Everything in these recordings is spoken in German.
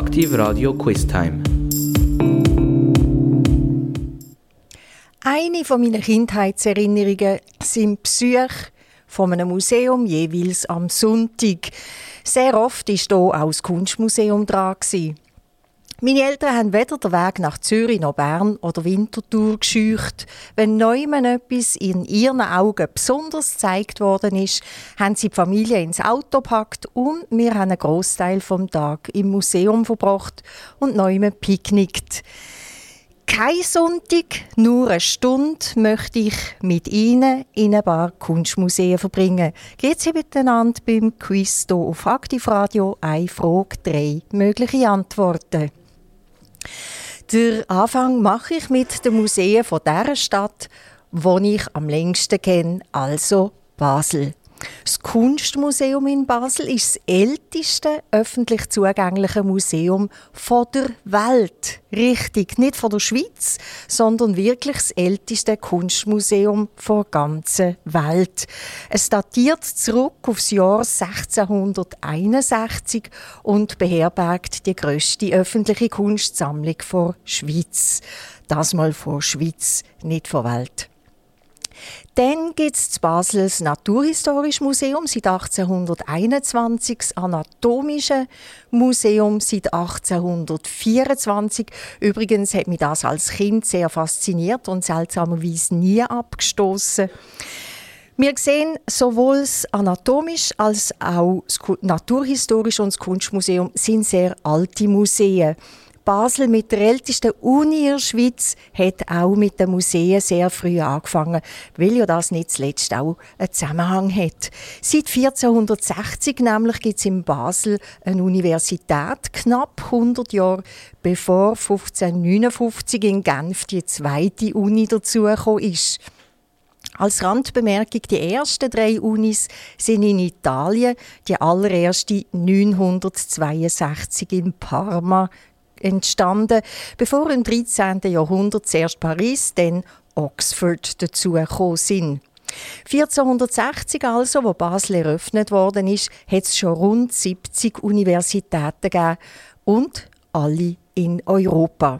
Aktiv Radio Quiz Time. Eine von meiner Kindheitserinnerungen sind Besuche von einem Museum jeweils am Sonntag. Sehr oft war hier auch das Kunstmuseum dran. Meine Eltern haben weder den Weg nach Zürich noch Bern oder Winterthur gescheucht. Wenn neumann etwas in ihren Augen besonders gezeigt worden ist, haben sie die Familie ins Auto gepackt und wir haben einen Großteil vom Tag im Museum verbracht und neumann picknickt. Kein Sonntag, nur eine Stunde möchte ich mit Ihnen in ein paar Kunstmuseen verbringen. Geht Sie miteinander beim Quiz hier auf Aktivradio eine Frage, drei mögliche Antworten. Der Anfang mache ich mit den Museen von dieser Stadt, die ich am längsten kenne, also Basel. Das Kunstmuseum in Basel ist das älteste öffentlich zugängliche Museum der Welt. Richtig, nicht von der Schweiz, sondern wirklich das älteste Kunstmuseum der ganzen Welt. Es datiert zurück aufs Jahr 1661 und beherbergt die grösste öffentliche Kunstsammlung der Schweiz. Das mal vor Schweiz, nicht vor Welt. Dann gibt es das Basels Naturhistorisches Museum seit 1821, das Anatomische Museum seit 1824. Übrigens hat mich das als Kind sehr fasziniert und seltsamerweise nie abgestoßen. Wir sehen sowohl das Anatomisch als auch das Naturhistorische und das Kunstmuseum sind sehr alte Museen. Basel mit der ältesten Uni in der Schweiz hat auch mit den Museen sehr früh angefangen, weil ja das nicht zuletzt auch einen Zusammenhang hat. Seit 1460 nämlich gibt es in Basel eine Universität, knapp 100 Jahre bevor 1559 in Genf die zweite Uni dazugekommen ist. Als Randbemerkung, die ersten drei Unis sind in Italien, die allererste 962 in Parma entstanden, bevor im 13. Jahrhundert zuerst Paris, dann Oxford dazugekommen sind. 1460 also, wo Basel eröffnet worden ist, hat es schon rund 70 Universitäten gegeben und alle in Europa.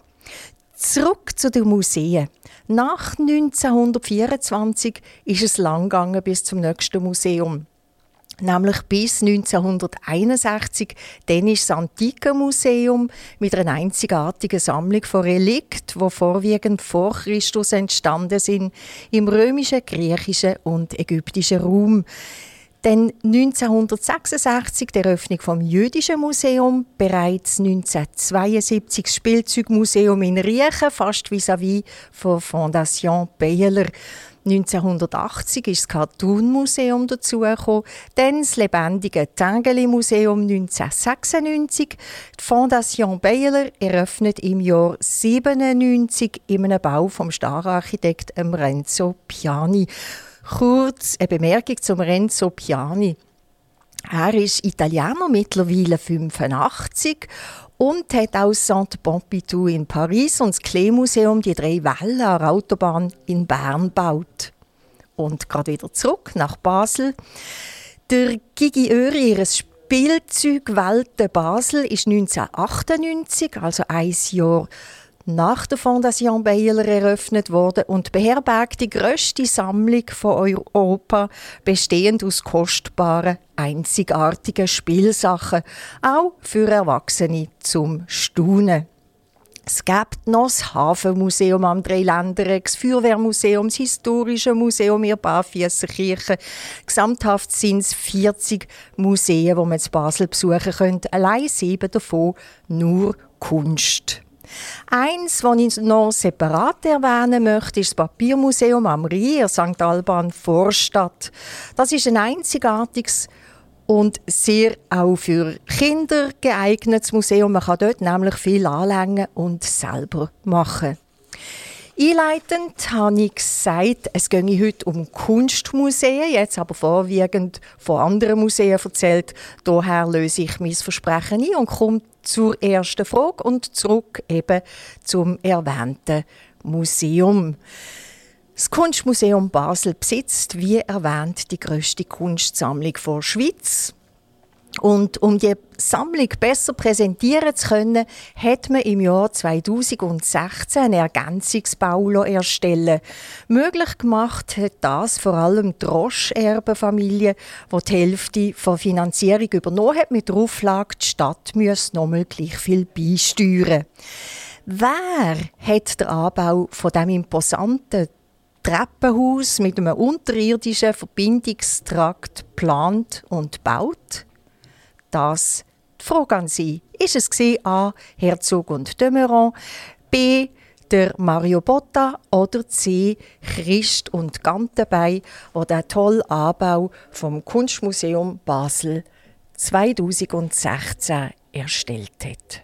Zurück zu den Museen. Nach 1924 ist es lang gegangen bis zum nächsten Museum nämlich bis 1961. Dann ist das Antike Museum mit einer einzigartigen Sammlung von Relikten, die vorwiegend vor Christus entstanden sind, im römischen, griechischen und ägyptischen Raum. Dann 1966 die Eröffnung vom Jüdischen Museum, bereits 1972 das Spielzeugmuseum in Riechen, fast vis-à-vis -vis von Fondation Bayerler. 1980 ist das Cartoon Museum dazugekommen, dann das lebendige Tengeli Museum 1996. Die Fondation Baylor eröffnet im Jahr 97 in einem Bau vom Stararchitekt Renzo Piani. Kurz eine Bemerkung zum Renzo Piani. Er ist Italiener, mittlerweile 85 und hat auch Saint Pompidou in Paris und das Klee-Museum die drei Wellen an der Autobahn in Bern gebaut. Und gerade wieder zurück nach Basel. Der Gigi Öri, ihr Spielzeug Welte Basel, ist 1998, also ein Jahr nach der Fondation Baylor eröffnet worden und beherbergt die grösste Sammlung von Europa, bestehend aus kostbaren, einzigartigen Spielsachen, auch für Erwachsene zum Staunen. Es gibt noch das Hafenmuseum am Dreiländereck, das Feuerwehrmuseum, das Historische Museum in Barfüsserkirche. Gesamthaft sind es 40 Museen, die man in Basel besuchen könnte. Allein sieben davon nur Kunst. Eins, das ich noch separat erwähnen möchte, ist das Papiermuseum am Rier, St. Alban Vorstadt. Das ist ein einzigartiges und sehr auch für Kinder geeignetes Museum. Man kann dort nämlich viel anlängen und selber machen. Einleitend habe ich gesagt, es gehe heute um Kunstmuseen, jetzt aber vorwiegend von anderen Museen erzählt. Daher löse ich mein Versprechen ein und komme zur ersten Frage und zurück eben zum erwähnten Museum. Das Kunstmuseum Basel besitzt, wie erwähnt, die größte Kunstsammlung der Schweiz. Und um die Sammlung besser präsentieren zu können, hat man im Jahr 2016 einen Ergänzungsbau erstellen. Möglich gemacht hat das vor allem die Roche-Erbenfamilie, die die Hälfte der Finanzierung übernommen hat, mit der Auflage, die Stadt müsse nochmal gleich viel beisteuern. Wer hat den Anbau von dem imposanten Treppenhaus mit einem unterirdischen Verbindungstrakt geplant und gebaut? Das die Frage an Sie. Ist es A. Herzog und Demeron, B. der Mario Botta oder C. Christ und Gantenbei, der den tollen Anbau vom Kunstmuseum Basel 2016 erstellt hat?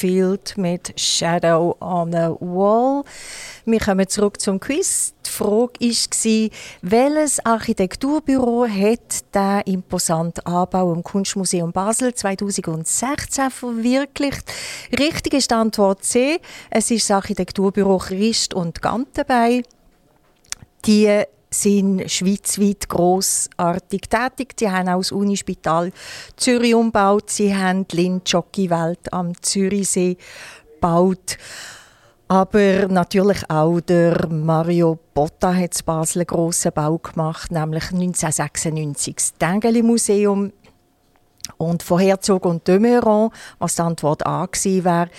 Oldfield mit Shadow on a Wall. Wir kommen zurück zum Quiz. Die Frage war, welches Architekturbüro hat den imposanten Anbau im Kunstmuseum Basel 2016 verwirklicht? Richtig ist die Antwort C. Es ist das Architekturbüro Christ und Gantenbei. Die sind schweizweit grossartig tätig. Sie haben auch das Unispital Zürich umgebaut. Sie haben die Lind-Jockey-Welt am Zürichsee gebaut. Aber natürlich auch der Mario Botta hat in Basel einen grossen Bau gemacht, nämlich 1996 das Tengeli Museum. Und von Herzog und de Meuron, was die Antwort A gewesen wäre,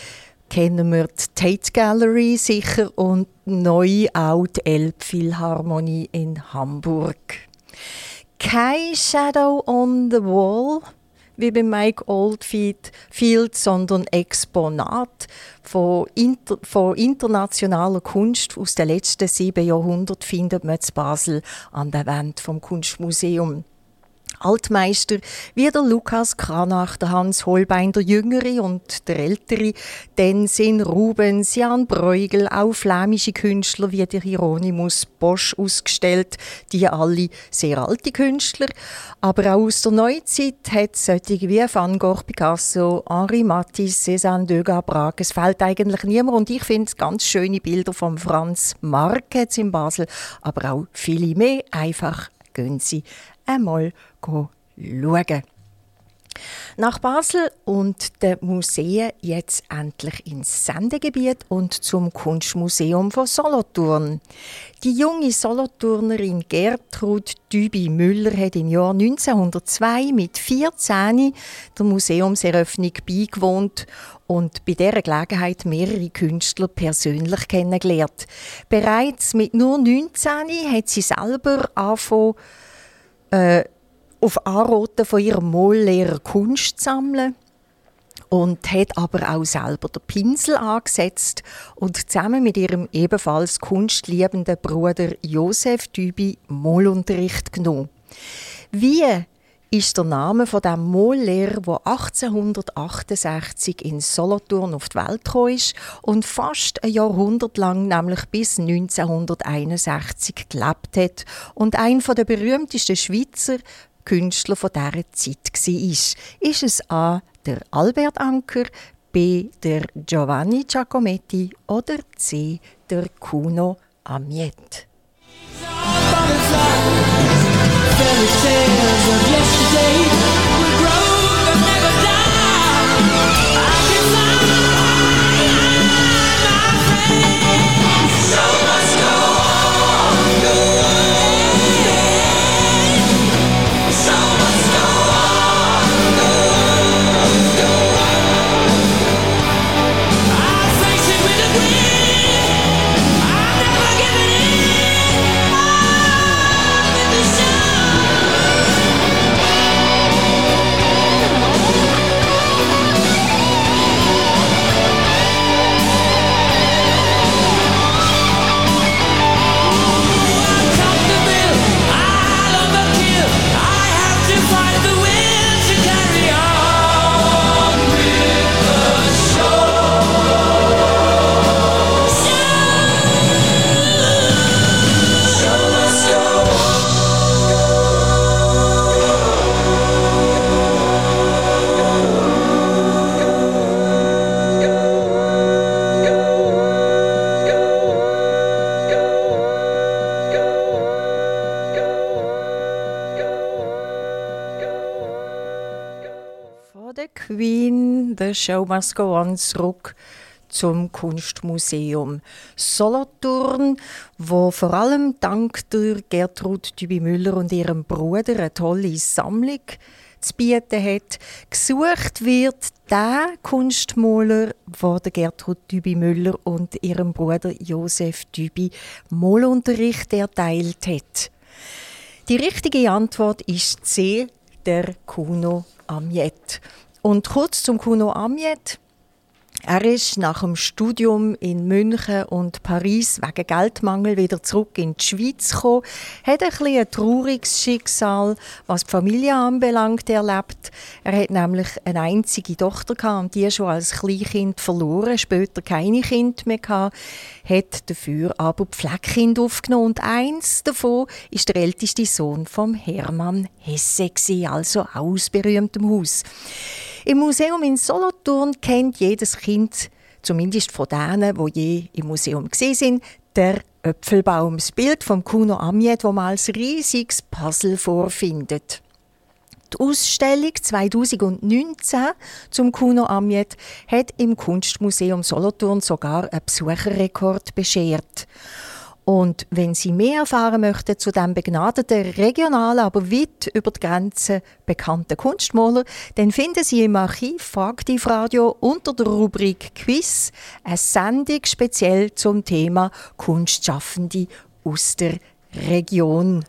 kennen wir die Tate Gallery sicher und neu auch die Elbphilharmonie in Hamburg. Kein Shadow on the Wall, wie bei Mike Oldfield, sondern Exponat von, inter, von internationaler Kunst aus den letzten sieben Jahrhunderten findet man in Basel an der Wand vom Kunstmuseum. Altmeister wie der Lukas Kranach, der Hans Holbein, der Jüngere und der Ältere, dann sind Rubens, Jan Bruegel, auch flämische Künstler wie der Hieronymus Bosch ausgestellt, die alle sehr alte Künstler, aber auch aus der Neuzeit hat es solche wie Van Gogh, Picasso, Henri Matisse, Cézanne, Degas, Braque, es fällt eigentlich niemand und ich finde ganz schöne Bilder von Franz Marc in Basel, aber auch viele mehr, einfach gehen Sie einmal schauen. Nach Basel und den Museen jetzt endlich ins Sendegebiet und zum Kunstmuseum von Solothurn. Die junge Solothurnerin Gertrud Dübi-Müller hat im Jahr 1902 mit 14 der Museumseröffnung beigewohnt und bei dieser Gelegenheit mehrere Künstler persönlich kennengelernt. Bereits mit nur 19 hat sie selber angefangen, äh, auf Anraten von ihrem Mollehrer Kunst sammeln und hat aber auch selber den Pinsel angesetzt und zusammen mit ihrem ebenfalls kunstliebenden Bruder Josef Dübi Mollunterricht genommen. Wie ist der Name von dem Mollehrer, der 1868 in Solothurn auf die Welt ist und fast ein Jahrhundert lang, nämlich bis 1961, gelebt hat und ein der berühmtesten Schweizer Künstler von dieser Zeit war. Ist es A. der Albert Anker, B. der Giovanni Giacometti oder C. der Kuno Amiet? Fairy tales of yesterday Show Must Go On zurück zum Kunstmuseum Solothurn, wo vor allem dank der Gertrud Dübi-Müller und ihrem Bruder eine tolle Sammlung zu bieten hat. Gesucht wird der Kunstmaler, der Gertrud Dübi-Müller und ihrem Bruder Josef Dübi Malunterricht erteilt hat. Die richtige Antwort ist C, der Kuno Amiet. Und kurz zum Kuno Amiet. Er ist nach dem Studium in München und Paris wegen Geldmangel wieder zurück in die Schweiz gekommen. Hat ein, bisschen ein trauriges Schicksal, was die Familie anbelangt, erlebt. Er hat nämlich eine einzige Tochter gehabt und die schon als Kleinkind verloren, später keine Kinder mehr gehabt, hat dafür aber Pflegekind aufgenommen und eins davon ist der älteste Sohn von Hermann Hesse, also aus berühmtem Haus. Im Museum in Solothurn kennt jedes Kind, zumindest von denen, die je im Museum gesehen sind, der Äpfelbaum, das Bild vom Kuno Amiet, wo man als riesiges Puzzle vorfindet. Die Ausstellung 2019 zum Kuno Amiet hat im Kunstmuseum Solothurn sogar einen Besucherrekord beschert. Und wenn Sie mehr erfahren möchten zu dem begnadeten, regionalen, aber weit über die Grenzen bekannten Kunstmaler, dann finden Sie im Archiv Faktiv Radio unter der Rubrik Quiz eine Sendung speziell zum Thema Kunstschaffende aus der Region.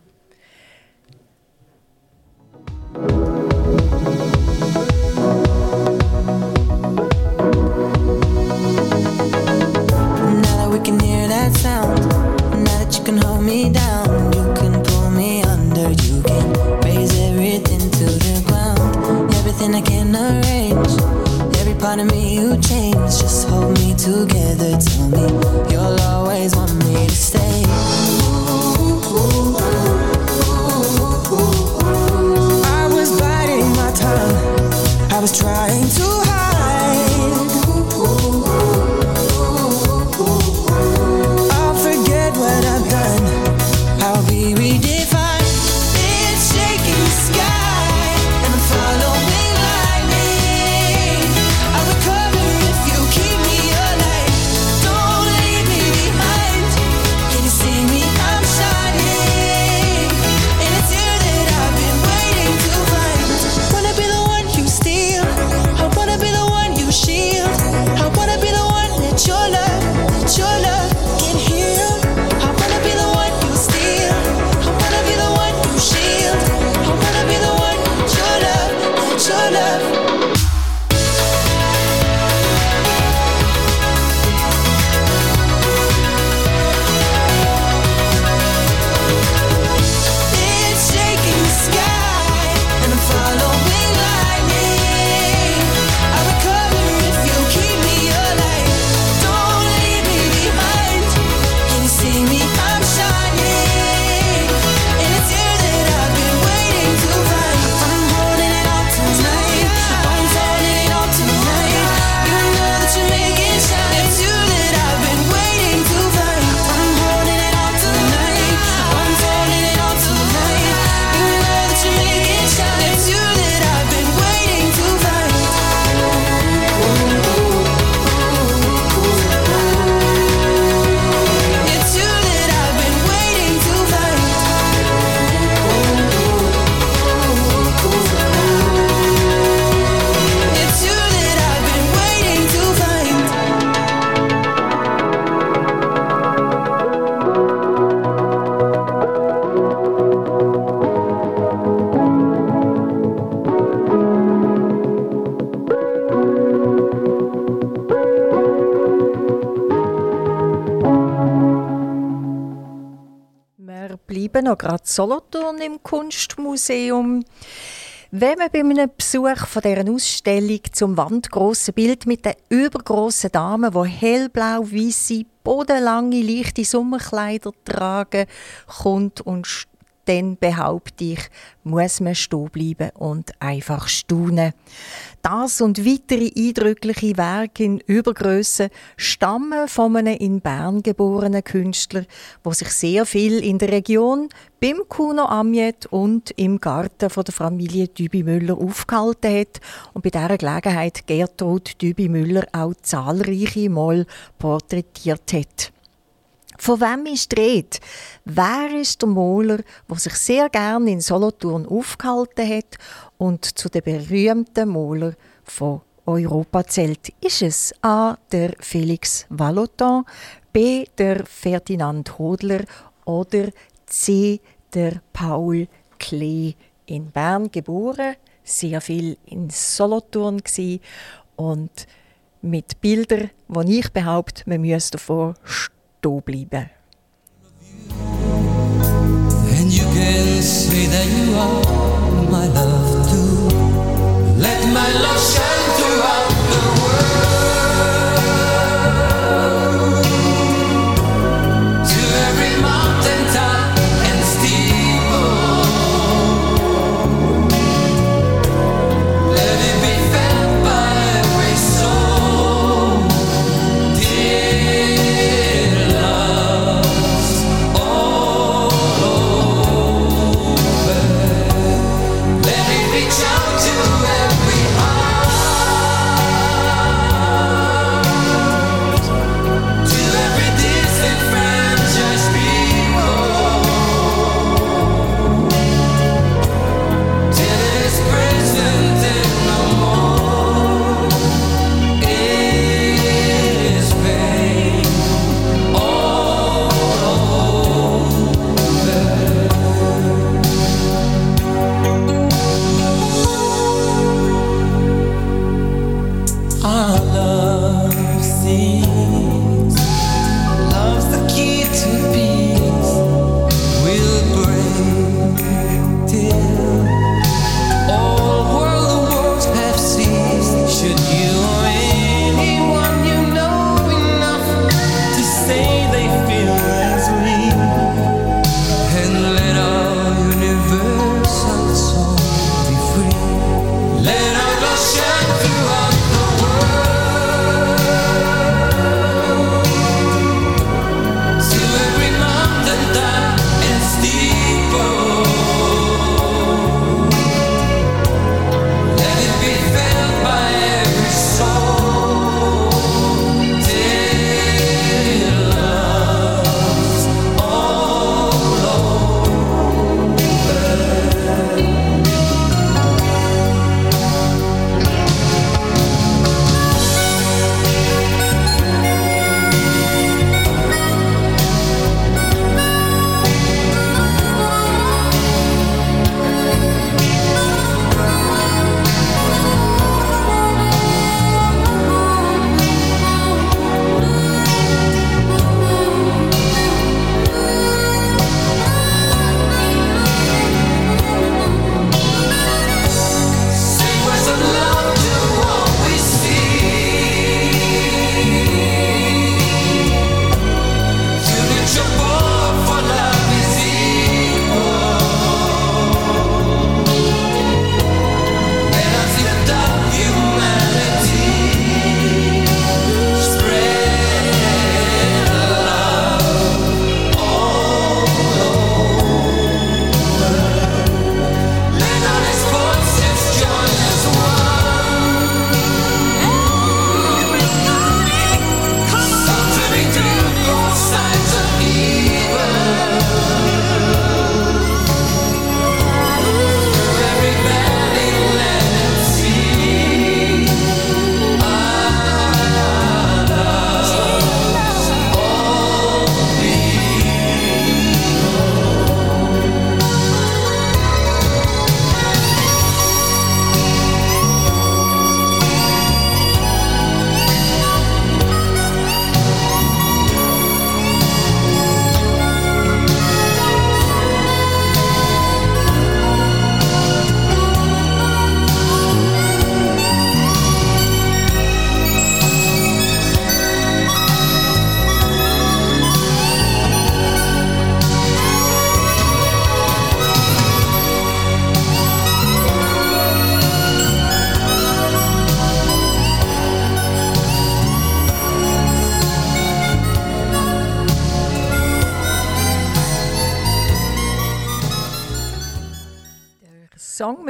You can hold me down, you can pull me under, you can raise everything to the ground. Everything I can arrange, every part of me you change. Just hold me together, tell me you'll always want me to stay. Noch gerade Solothurn im Kunstmuseum. Wenn man bei einem Besuch von dieser Ausstellung zum wandgrossen Bild mit den übergroßen Damen, die hellblau, weiße, bodenlange, leichte Sommerkleider tragen, kommt und dann behaupte ich, muss man stehen bleiben und einfach staunen. Das und weitere eindrückliche Werke in Übergröße stammen von einem in Bern geborenen Künstler, der sich sehr viel in der Region beim Kuno Amjet und im Garten von der Familie Dübi Müller aufgehalten hat und bei dieser Gelegenheit Gertrud Dübi Müller auch zahlreiche Mal porträtiert hat. Von wem ist die Rede? Wer ist der Moler, der sich sehr gern in Solothurn aufgehalten hat und zu den berühmten Moler von Europa zählt? Ist es A. der Felix Vallotton, B. der Ferdinand Hodler oder C. der Paul Klee in Bern geboren, sehr viel in Solothurn und mit Bildern, wo ich behaupte, man müsste davor stehen bleiben. And you can say that you are my love too. Let my love shine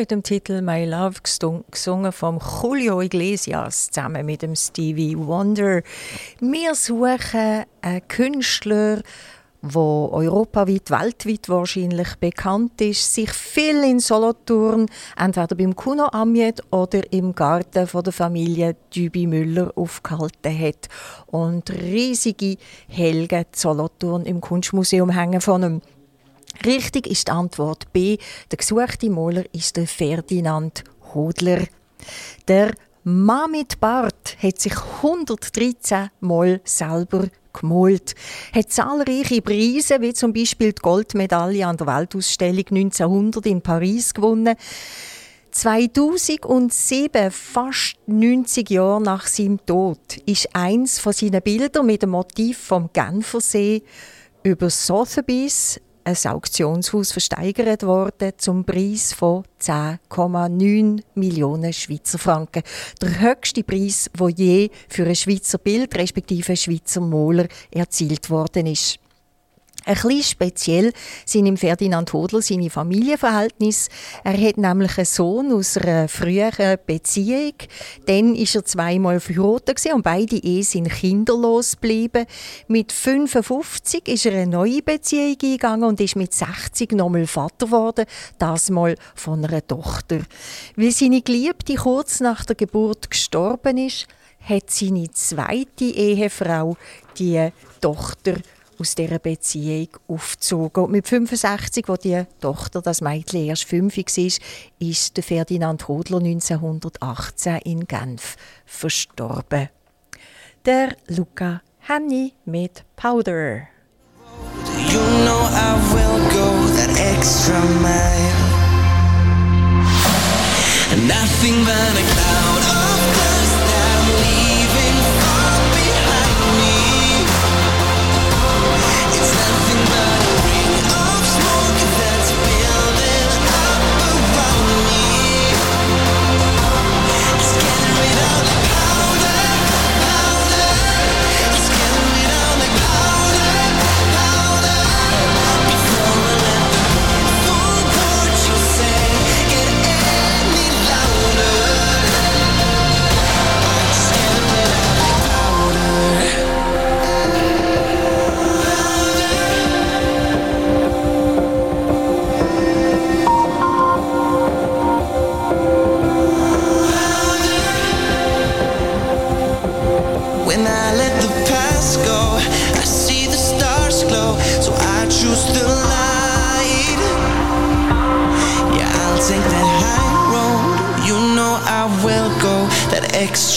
mit dem Titel My Love gesungen vom Julio Iglesias zusammen mit dem Stevie Wonder. Wir suchen einen Künstler, wo europaweit, weltweit wahrscheinlich bekannt ist, sich viel in Solothurn, entweder beim Kuno Amiet oder im Garten von der Familie Dübi Müller aufgehalten hat und riesige Helge Solothurn im Kunstmuseum hängen von ihm. Richtig ist die Antwort B. Der gesuchte Maler ist der Ferdinand Hodler. Der Mann mit Bart hat sich 113 Mal selber gemalt, hat zahlreiche Preise, wie zum Beispiel die Goldmedaille an der Weltausstellung 1900 in Paris gewonnen. 2007, fast 90 Jahre nach seinem Tod, ist eins von seinen Bildern mit dem Motiv vom Genfersee über Sotheby's ein Auktionshaus versteigert worden zum Preis von 10,9 Millionen Schweizer Franken. Der höchste Preis, wo je für ein Schweizer Bild respektive Schweizer Maler erzielt worden ist. Ein bisschen speziell sind im Ferdinand Hodler seine Familienverhältnisse. Er hat nämlich einen Sohn aus einer früheren Beziehung. Dann ist er zweimal verheiratet und beide Ehen sind kinderlos geblieben. Mit 55 ist er eine neue Beziehung eingegangen und ist mit 60 nochmal Vater geworden, das mal von einer Tochter. Weil seine Geliebte kurz nach der Geburt gestorben ist, hat seine zweite Ehefrau die Tochter aus dieser Beziehung aufgezogen. Und mit 65, wo die Tochter, das Mädchen erst 5 war, ist der Ferdinand Hodler 1918 in Genf verstorben. Der Luca Henny mit Powder. You know I will go that extra mile Nothing but a cloud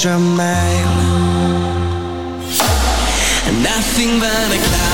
extra mile. Nothing but a cloud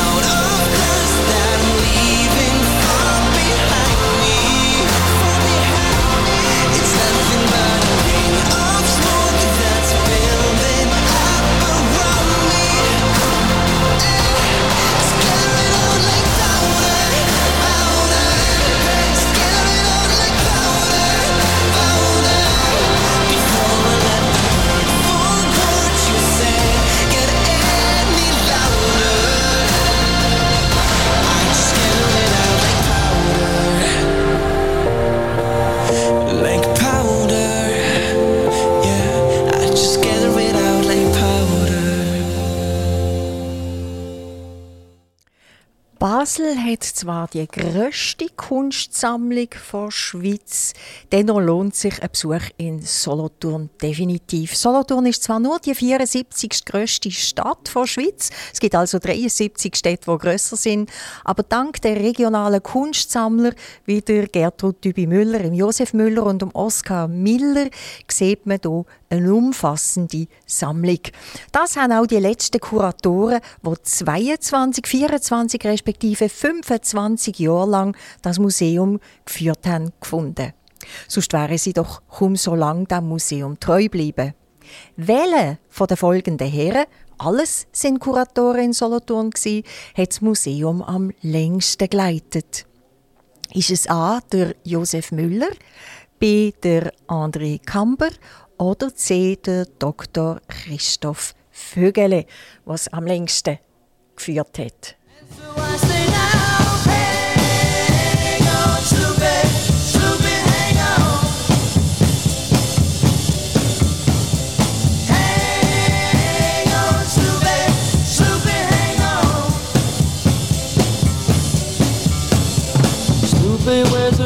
zwar die grösste Kunstsammlung der Schweiz, dennoch lohnt sich ein Besuch in Solothurn definitiv. Solothurn ist zwar nur die 74. grösste Stadt der Schweiz, es gibt also 73 Städte, die grösser sind, aber dank der regionalen Kunstsammler wie der Gertrud Dübi-Müller, Josef Müller und dem Oskar Miller sieht man hier eine umfassende Sammlung. Das haben auch die letzten Kuratoren, die 22, 24 respektive 25 Jahre lang das Museum geführt haben, gefunden. Sonst wären sie doch kaum so lange dem Museum treu geblieben. Welche von den folgenden Herren, alles sind Kuratoren in Solothurn gsi, hat das Museum am längsten geleitet. Ist es A. der Josef Müller, B. der André Kamber oder C. der Dr. Christoph Vögele, was am längsten geführt hat. say where's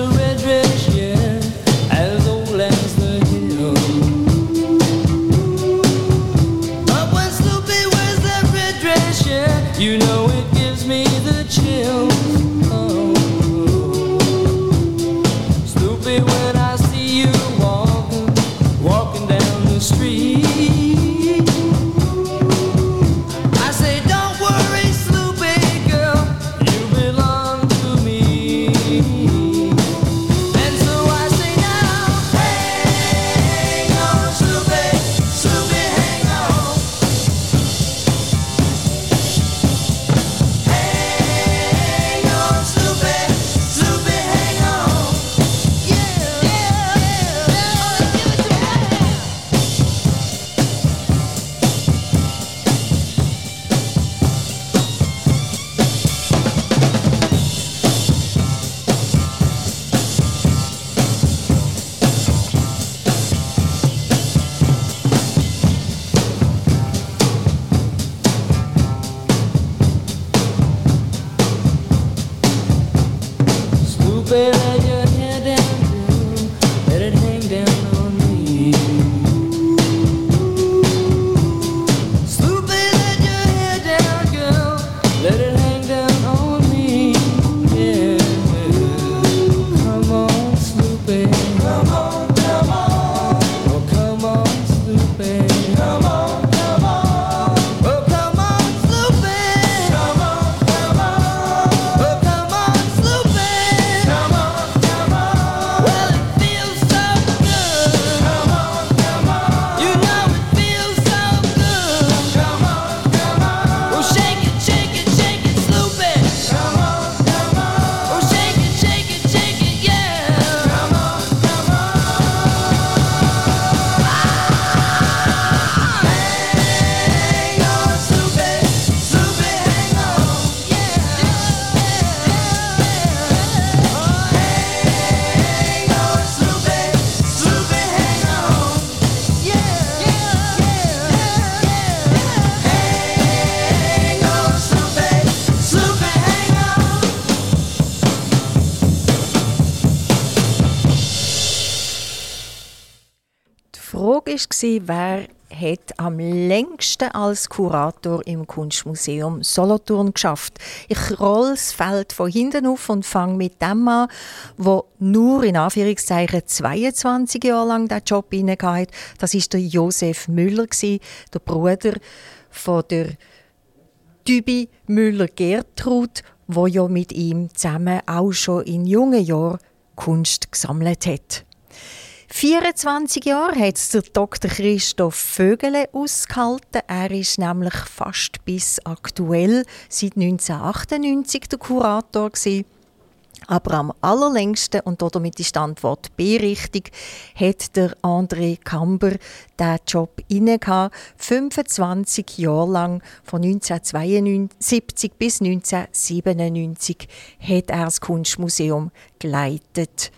War, wer hat am längsten als Kurator im Kunstmuseum Solothurn geschafft. Ich roll das Feld von hinten auf und fange mit dem an, wo nur in Anführungszeichen 22 Jahre lang den Job inne Das ist der Josef Müller der Bruder von der Dübi Müller Gertrud, wo ja mit ihm zusammen auch schon in jungen Jahren Kunst gesammelt hat. 24 Jahre hat es der Dr. Christoph Vögele ausgehalten. Er ist nämlich fast bis aktuell seit 1998 der Kurator gewesen. Aber am allerlängsten, und damit ist die Antwort B richtig, hat der André Kamber diesen Job inne 25 Jahre lang, von 1972 bis 1997, hat er das Kunstmuseum geleitet.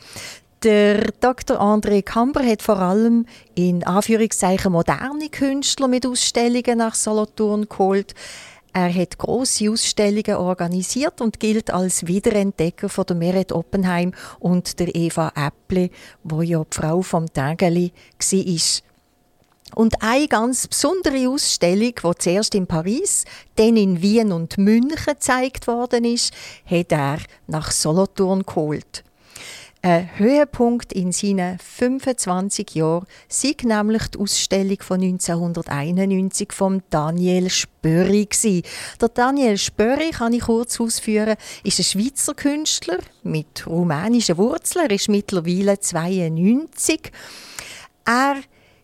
Der Dr. André Kamber hat vor allem in Anführungszeichen moderne Künstler mit Ausstellungen nach Solothurn geholt. Er hat große Ausstellungen organisiert und gilt als Wiederentdecker von der Meret Oppenheim und der Eva Äpple, wo ja die Frau vom Tägeli war. Und eine ganz besondere Ausstellung, die zuerst in Paris, dann in Wien und München gezeigt worden ist, hat er nach Solothurn geholt. Ein Höhepunkt in seinen 25 Jahren sei nämlich die Ausstellung von 1991 von Daniel Spöri. Der Daniel Spöri, kann ich kurz ausführen, ist ein Schweizer Künstler mit rumänischen Wurzeln. Ist mittlerweile 92. Er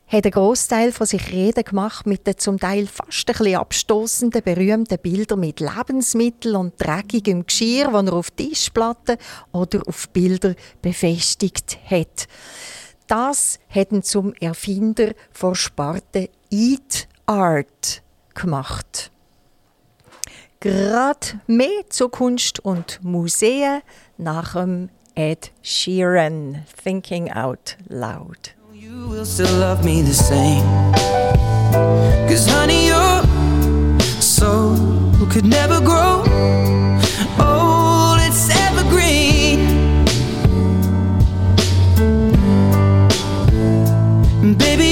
hat einen Großteil von sich Reden gemacht mit den zum Teil fast ein bisschen abstoßenden, berühmten Bildern mit Lebensmitteln und dreckigem Geschirr, das er auf Tischplatten oder auf Bilder befestigt hat. Das hat ihn zum Erfinder von Sparte Eat Art gemacht. Gerade mehr zur Kunst und Museen nach dem Ed Sheeran, Thinking Out Loud. You will still love me the same. Cause honey, your soul could never grow old, it's evergreen. Baby,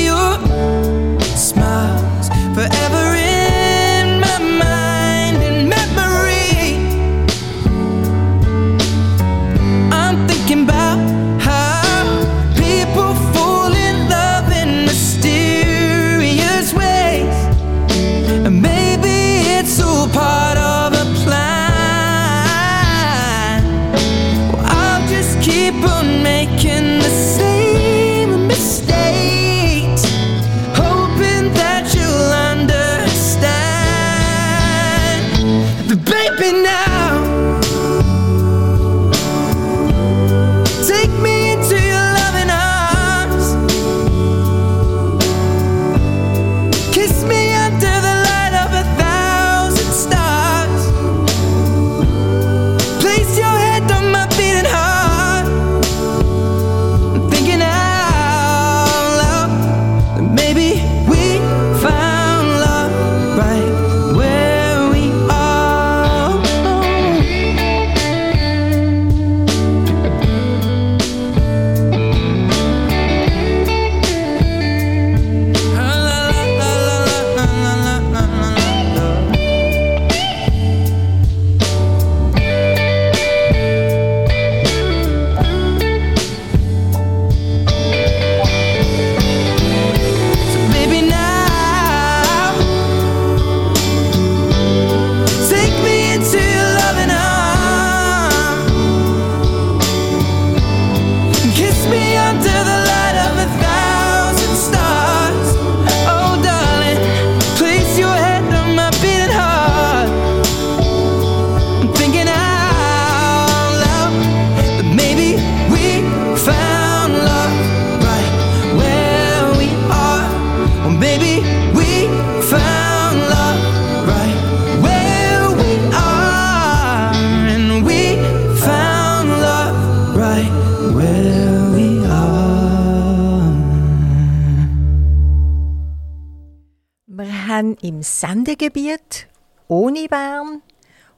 Sendegebiet ohne Bern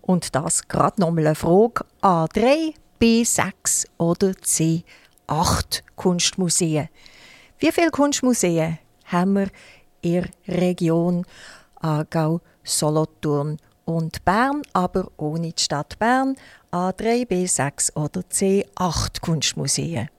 und das gerade nochmal eine Frage A3, B6 oder C8 Kunstmuseen. Wie viele Kunstmuseen haben wir in der Region Aargau, Solothurn und Bern, aber ohne die Stadt Bern? A3, B6 oder C8 Kunstmuseen.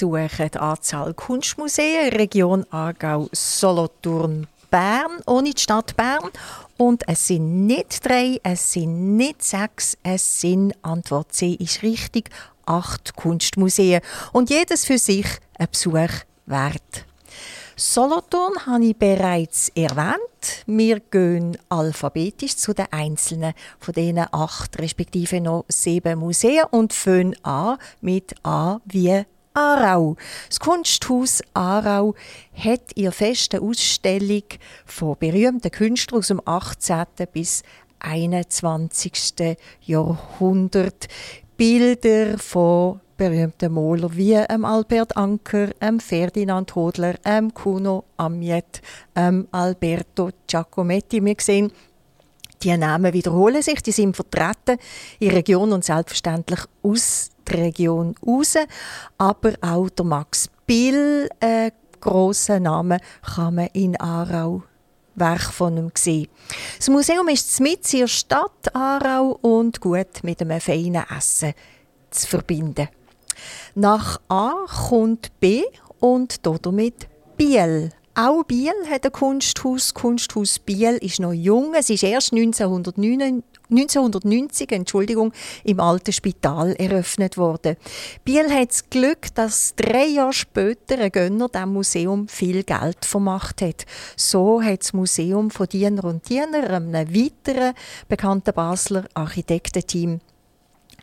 Wir suchen die Anzahl Kunstmuseen Region Aargau, Solothurn, Bern, ohne die Stadt Bern. Und es sind nicht drei, es sind nicht sechs, es sind, Antwort C ist richtig, acht Kunstmuseen. Und jedes für sich ein Besuch wert. Solothurn habe ich bereits erwähnt. Wir gehen alphabetisch zu den einzelnen von diesen acht respektive noch sieben Museen und fangen an mit A wie Aarau. Das Kunsthaus Aarau hat ihre feste Ausstellung von berühmten Künstlern aus dem 18. bis 21. Jahrhundert. Bilder von berühmten Maler wie ähm, Albert Anker, ähm, Ferdinand Hodler, ähm, Kuno Amiet, ähm, Alberto Giacometti. Wir sehen, die Namen wiederholen sich, die sind vertreten in der Region und selbstverständlich aus der Region raus. Aber auch der Max Bill, äh, grossen Name, kann man in Aarau Werk von ihm sehen. Das Museum ist mit in der Stadt Aarau und gut mit einem feinen Essen zu verbinden. Nach A kommt B und damit Biel. Auch Biel hat ein Kunsthaus. Kunsthaus Biel ist noch jung. Es ist erst 1909, 1990 Entschuldigung, im alten Spital eröffnet worden. Biel hat das Glück, dass drei Jahre später ein Gönner dem Museum viel Geld vermacht hat. So hat das Museum von Diener und Diener, einem weiteren bekannten Basler Architektenteam,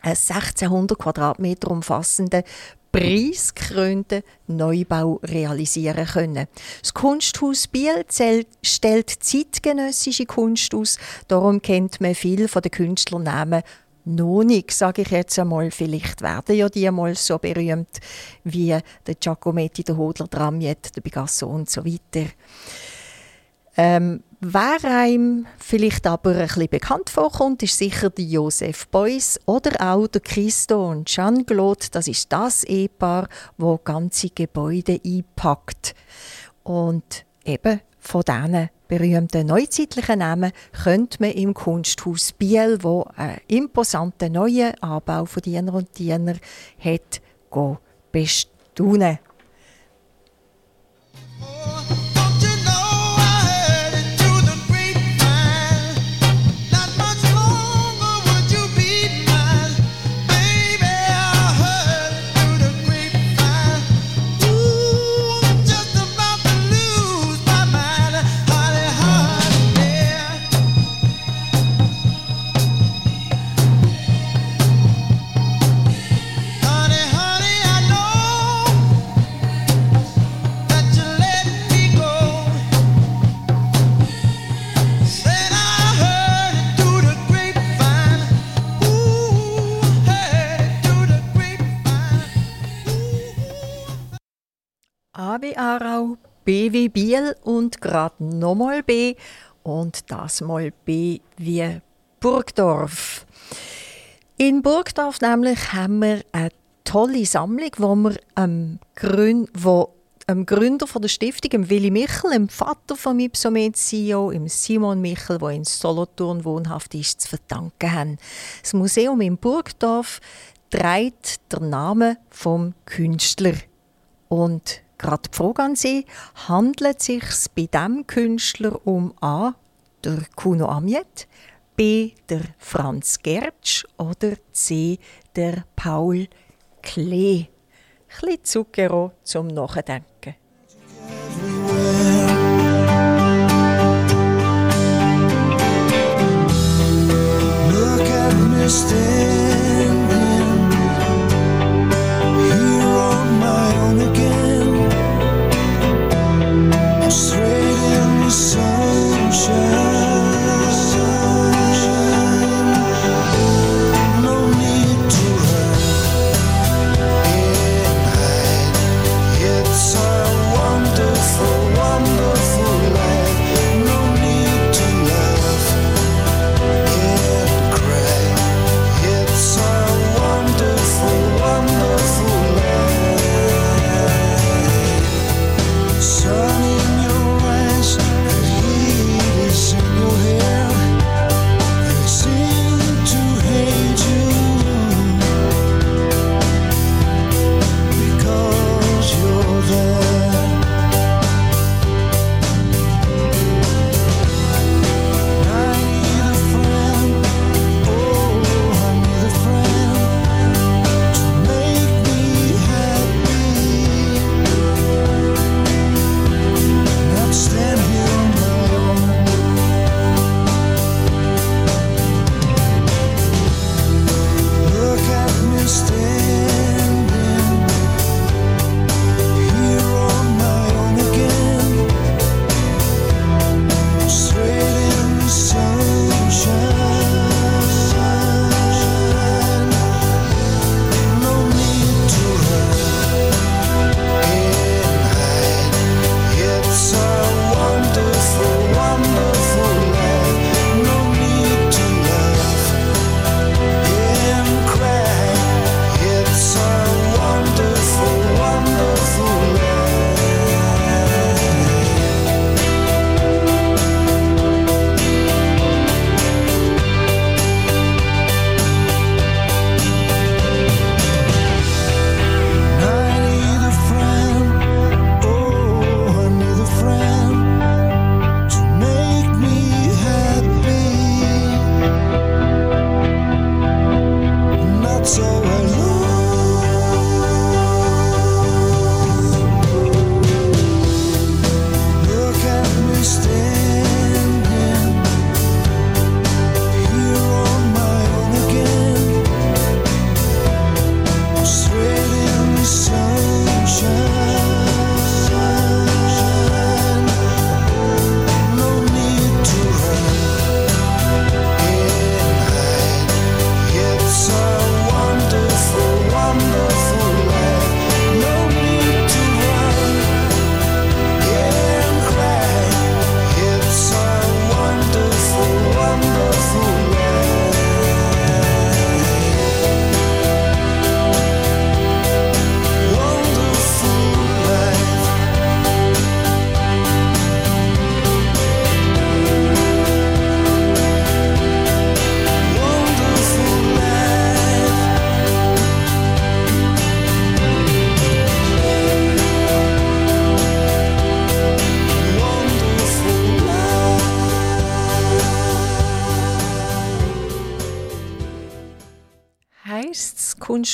einen 1600 Quadratmeter umfassenden preisgekrönten Neubau realisieren können. Das Kunsthaus Biel stellt zeitgenössische Kunst aus, darum kennt man viel von den Künstlernamen noch nicht, sage ich jetzt einmal. Vielleicht werden ja die einmal so berühmt wie der Giacometti, der Hodler, der Ramiet, der Picasso und so weiter. Ähm, wer einem vielleicht aber ein bisschen bekannt vorkommt, ist sicher der Joseph Beuys oder auch der Christo und Jean-Claude. Das ist das Ehepaar, wo ganze Gebäude einpackt. Und eben von diesen berühmten neuzeitlichen Namen könnte man im Kunsthaus Biel, wo einen imposanten neuen Anbau von Diener und Diener hat, bestaunen. A Wie Biel und gerade nochmal B und das mal B wie Burgdorf. In Burgdorf nämlich haben wir eine tolle Sammlung, wo wir am Grün, wo dem Gründer von der Stiftung, dem Willi Michel, dem Vater von Ipsomed CEO, dem Simon Michel, der in Solothurn wohnhaft ist, zu verdanken haben. Das Museum in Burgdorf trägt den Namen vom Künstler und Gerade die Frage an Sie, handelt es sich bei diesem Künstler um A. der Kuno Amiet, B. der Franz Gertsch oder C. der Paul Klee? Ein bisschen Zucchero zum Nachdenken. Look at me 雪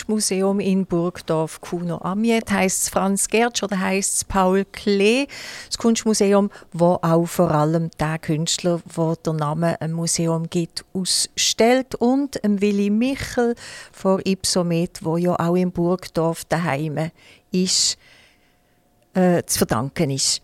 Kunstmuseum in Burgdorf. Kuno Amiet heisst es Franz Gertsch oder heisst es Paul Klee. Das Kunstmuseum, wo auch vor allem der Künstler, wo der Name ein Museum gibt, ausstellt und Willy Michel von Ipsomet, wo ja auch in Burgdorf daheim ist, äh, zu verdanken ist.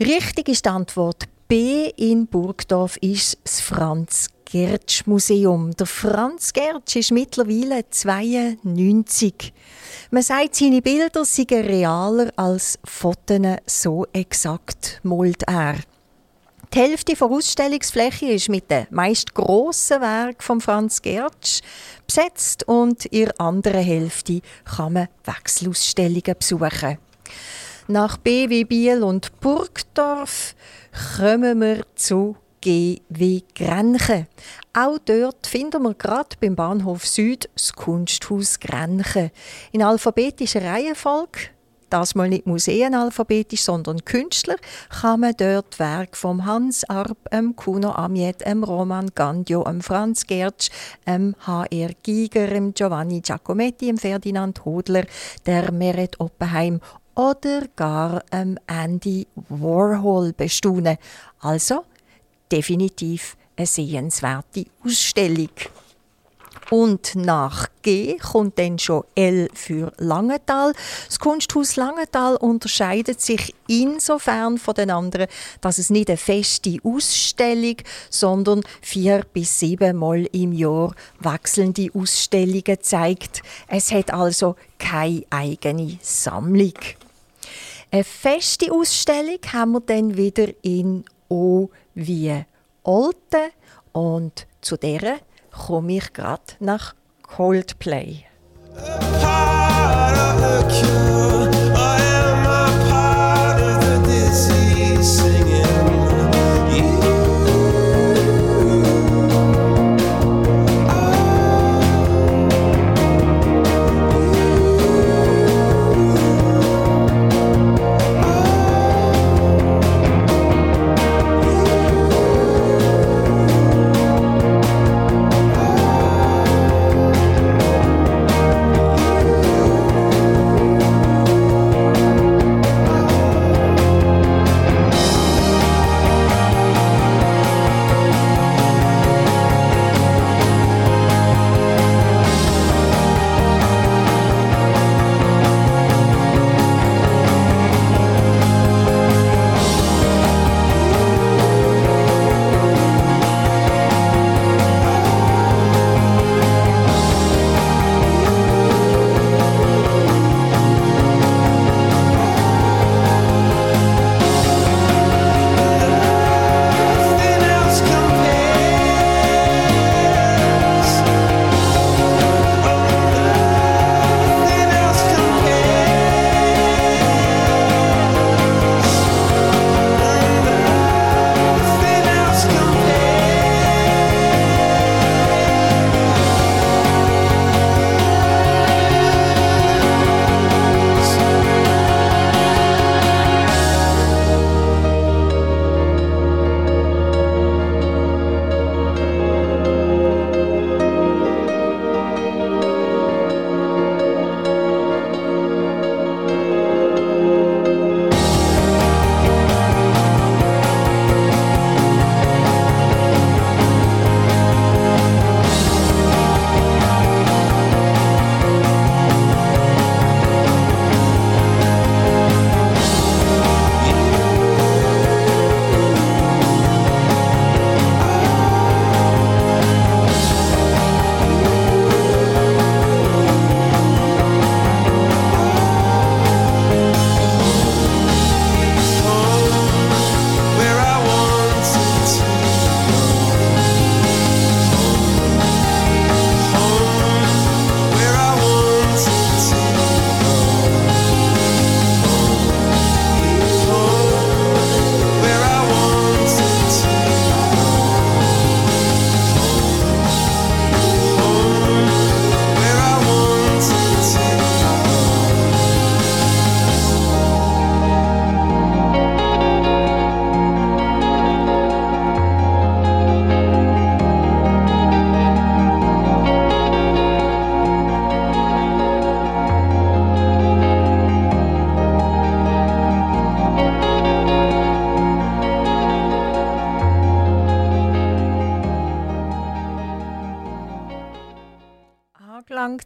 Richtig ist die Antwort B in Burgdorf ist das Franz Gertsch Museum. Der Franz Gertsch ist mittlerweile 92. Man sagt, seine Bilder seien realer als Fotos, so exakt malt er. Die Hälfte der Ausstellungsfläche ist mit den meist grossen Werken von Franz Gertsch besetzt und in der anderen Hälfte kann man Wechselausstellungen besuchen. Nach BW Biel und Burgdorf kommen wir zu GW Grenchen. Auch dort finden wir gerade beim Bahnhof Süd das Kunsthaus Grenchen. In alphabetischer Reihenfolge, das mal nicht museenalphabetisch, sondern Künstler, kann man dort Werk vom Hans Arp, ähm Kuno Amiet, ähm Roman Gandio, ähm Franz Gertsch, ähm H.R. Giger, ähm Giovanni Giacometti, ähm Ferdinand Hodler, der Meret Oppenheim oder gar ähm, Andy Warhol bestaunen. Also definitiv eine sehenswerte Ausstellung. Und nach G kommt dann schon L für Langenthal. Das Kunsthaus Langenthal unterscheidet sich insofern von den anderen, dass es nicht eine feste Ausstellung, sondern vier bis sieben Mal im Jahr wechselnde Ausstellungen zeigt. Es hat also keine eigene Sammlung. Eine feste Ausstellung haben wir dann wieder in O wie Olten und zu der komme ich gerade nach Coldplay.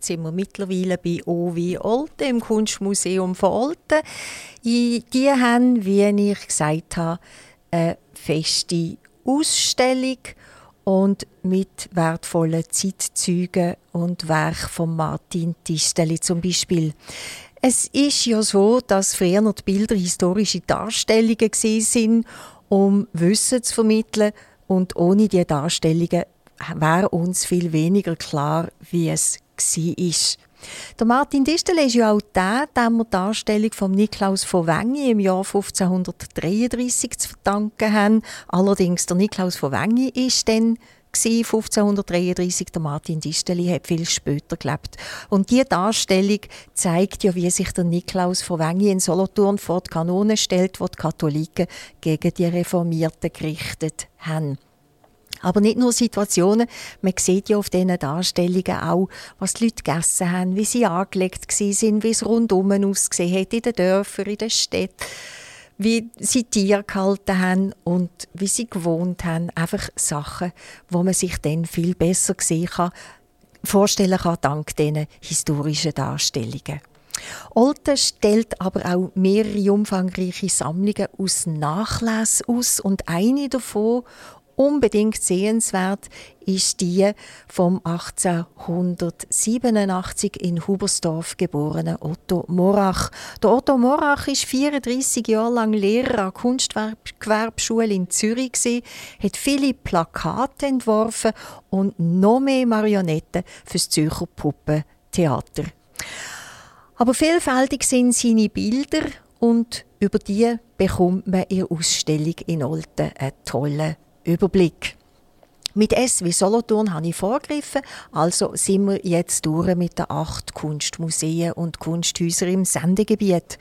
Angelangt, sind wir mittlerweile bei OW Olten im Kunstmuseum von Olten. Die haben, wie ich gesagt habe, eine feste Ausstellung und mit wertvollen Zeitzeugen und Werk von Martin Tisteli zum Beispiel. Es ist ja so, dass früher die Bilder historische Darstellungen sind, um Wissen zu vermitteln und ohne diese Darstellungen wäre uns viel weniger klar, wie es war. Der Martin Distel ist ja auch der, dem wir die Darstellung von Niklaus von Wengi im Jahr 1533 zu verdanken haben. Allerdings, der Niklaus von Wengi ist dann 1533, der Martin Disteli hat viel später gelebt. Und diese Darstellung zeigt ja, wie sich der Niklaus von Wengi in Solothurn vor die Kanone stellt, wo die Katholiken gegen die Reformierten gerichtet haben. Aber nicht nur Situationen, man sieht ja auf diesen Darstellungen auch, was die Leute gegessen haben, wie sie angelegt waren, wie es rundum ausgesehen hat, in den Dörfern, in den Städten, wie sie Tiere gehalten haben und wie sie gewohnt haben. Einfach Sachen, wo man sich dann viel besser sehen kann, vorstellen kann, dank diesen historischen Darstellungen. Olten stellt aber auch mehrere umfangreiche Sammlungen aus Nachlass aus und eine davon unbedingt sehenswert ist die vom 1887 in Hubersdorf geborenen Otto Morach. Der Otto Morach ist 34 Jahre lang Lehrer an der Kunstgewerbeschule in Zürich gewesen, hat viele Plakate entworfen und noch mehr Marionetten fürs Zürcher Puppentheater. Aber vielfältig sind seine Bilder und über die bekommt man in Ausstellung in Olten einen tollen Überblick. Mit S wie Solothurn habe ich vorgegriffen, also sind wir jetzt durch mit den acht Kunstmuseen und Kunsthäusern im Sendegebiet.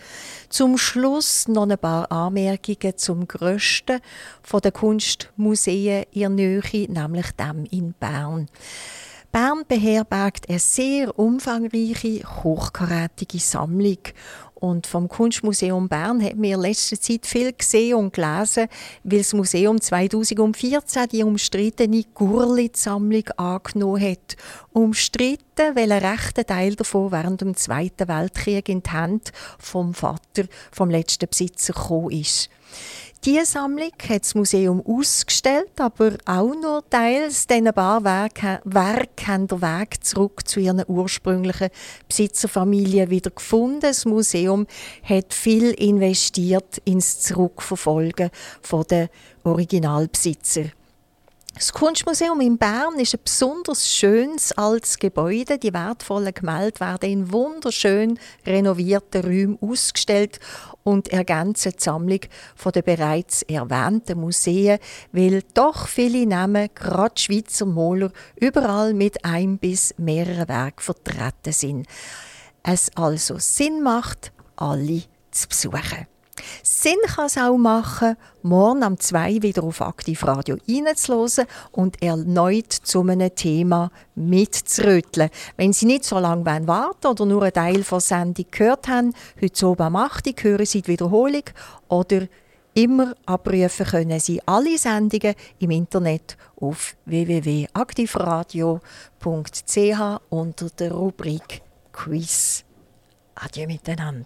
Zum Schluss noch ein paar Anmerkungen zum grössten von den Kunstmuseen in Nähe, nämlich dem in Bern. Bern beherbergt eine sehr umfangreiche, hochkarätige Sammlung und vom Kunstmuseum Bern hat mir in letzter Zeit viel gesehen und gelesen, weil das Museum 2014 die umstrittene Gurlit-Sammlung angenommen hat. Umstritten, weil ein rechter Teil davon während dem Zweiten Weltkrieg in die Hände vom Vater vom letzten Besitzer gekommen ist. Diese Sammlung hat das Museum ausgestellt, aber auch nur teils, denn ein paar Werke, Werke haben den Weg zurück zu ihren ursprünglichen Besitzerfamilien wieder gefunden. Das Museum hat viel investiert ins Zurückverfolgen der Originalbesitzer. Das Kunstmuseum in Bern ist ein besonders schönes altes Gebäude. Die wertvollen Gemälde werden in wunderschön renovierten Räumen ausgestellt und ergänzen die Sammlung der bereits erwähnten Museen, weil doch viele Namen, gerade Schweizer Maler, überall mit ein bis mehreren Werken vertreten sind. Es also Sinn macht, alle zu besuchen. Sinn kann es auch machen, morgen am 2 wieder auf Aktivradio reinzuhören und erneut zu einem Thema mitzuröteln. Wenn Sie nicht so lange warten oder nur einen Teil der Sendung gehört haben, heute oben am 8 hören Sie die Wiederholung oder immer abrufen können Sie alle Sendungen im Internet auf www.aktivradio.ch unter der Rubrik Quiz. Adieu miteinander.